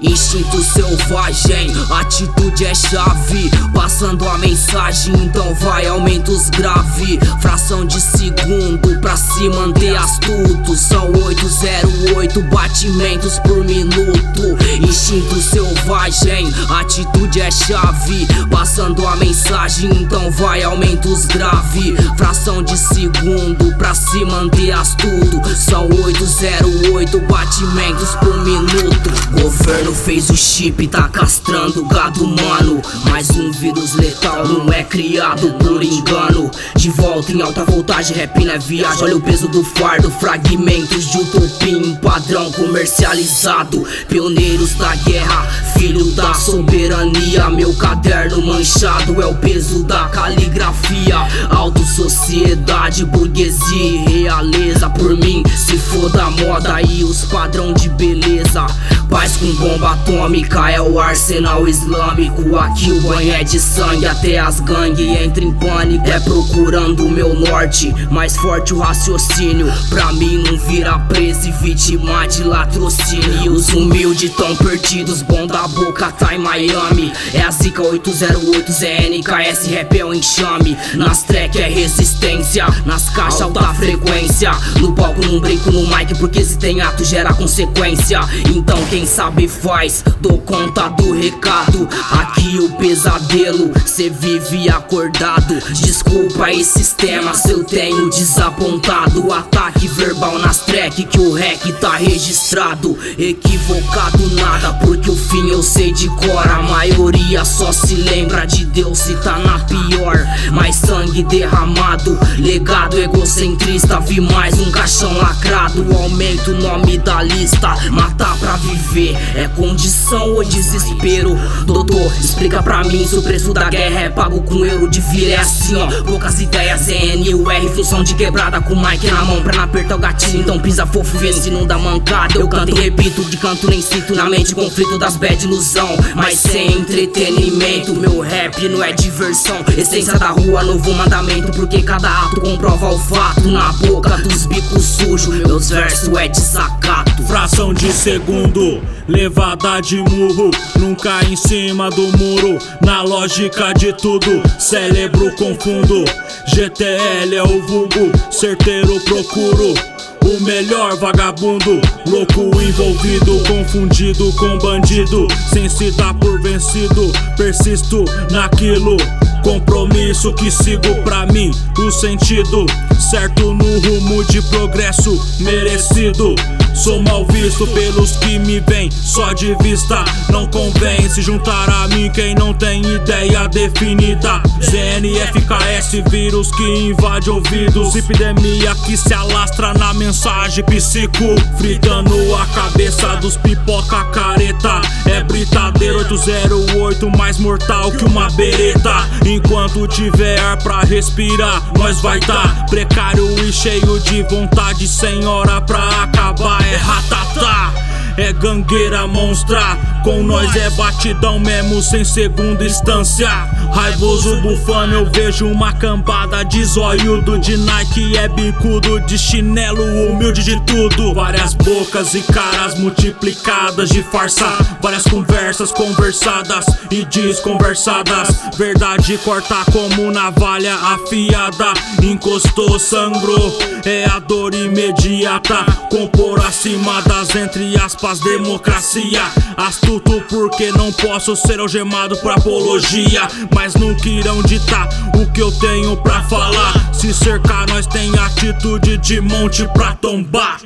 Instinto selvagem, atitude é chave. Passando a mensagem, então vai, aumenta os grave. Fração de segundo pra se manter astuto. São 808 batimentos por minuto. Instinto selvagem, atitude é chave. Passando a mensagem, então vai, aumenta os grave. Fração de segundo se manter astuto. São 808 batimentos por minuto. Governo fez o chip, tá castrando gado humano. Mais um vírus letal não é criado por engano. De volta em alta voltagem, rap na viagem. Olha o peso do fardo, fragmentos de utopia em padrão comercializado. Pioneiros da guerra, filho da soberania. Meu caderno manchado é o peso da caligrafia. Alto sociedade, burguesia e realeza. Por mim, se for da moda e os padrão de beleza. Paz com bomba atômica é o arsenal islâmico. Aqui o banho é de sangue, até as gangues entram em pânico. É procurando o meu norte, mais forte o raciocínio. Pra mim não vira preso e vítima de latrocínio. Os humildes tão perdidos, bom da boca tá em Miami. É a Zika 808 ZNKS, rap é o enxame. Nas track é resistência, nas caixas alta frequência. No palco não brinco no mic, porque se tem ato gera consequência. Então quem sabe faz, dou conta do recado. Aqui o pesadelo, cê vive acordado. Desculpa esse sistema se eu tenho desapontado. Ataque verbal nas track que o rec tá registrado. Equivocado nada, porque o fim eu sei de cor. A maioria só se lembra de Deus se tá na pior. Mais sangue derramado, legado egocentrista. Vi mais um caixão lacrado. Aumento o nome da lista. Matar pra viver é condição ou desespero? Doutor, explica pra mim se o preço da guerra é pago com euro de vira. É assim, ó. Poucas ideias, CNUR, função de quebrada com mic na mão pra não apertar o gatilho. Então pisa fofo, vê se não dá mancada. Eu canto e repito, de canto nem sinto na mente conflito das bad ilusão. Mas sem entretenimento, meu rap não é diversão. Essência da rua, novo mandamento, porque cada ato comprova o fato. Na boca dos bicos sujos, meus versos é desacato. Fração de segundo, levada de murro, nunca em cima do muro. Na lógica de tudo, cérebro confundo. GTL é o vulgo, certeiro procuro. O melhor vagabundo, louco envolvido, confundido com bandido, sem se dar por vencido, persisto naquilo. Compromisso que sigo pra mim, o sentido certo no rumo de progresso merecido. Sou mal visto pelos que me veem só de vista. Não convém se juntar a mim quem não tem ideia definida. ZNFKS, vírus que invade ouvidos. Epidemia que se alastra na mensagem psico. Fritando a cabeça dos pipoca careta. É britadeiro 808, mais mortal que uma bereta. Enquanto tiver ar pra respirar, nós vai tá precário e cheio de vontade, sem hora pra acabar. É ratatá. É gangueira monstra, com nós é batidão mesmo sem segunda instância. Raivoso bufando, eu vejo uma cambada de zoiudo de Nike, é bicudo de chinelo, humilde de tudo. Várias bocas e caras multiplicadas de farsa, várias conversas conversadas e desconversadas. Verdade corta como navalha afiada, encostou, sangrou, é a dor imediata. Compor acima das entre aspas democracia. Astuto porque não posso ser algemado por apologia. Mas nunca irão ditar o que eu tenho pra falar. Se cercar, nós tem atitude de monte pra tombar.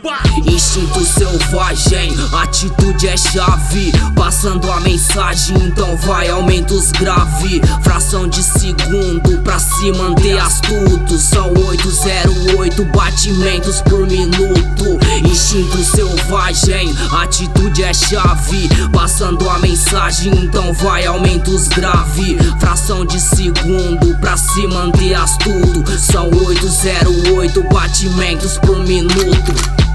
Instinto selvagem, atitude é chave. Passando a mensagem, então vai, aumenta os grave. Fração de segundo pra se manter astuto. São 808 batimentos por minuto. Instinto selvagem, atitude é chave. Passando a mensagem, então vai, aumenta os grave. Fração de segundo pra se manter astuto. São 808 batimentos por minuto.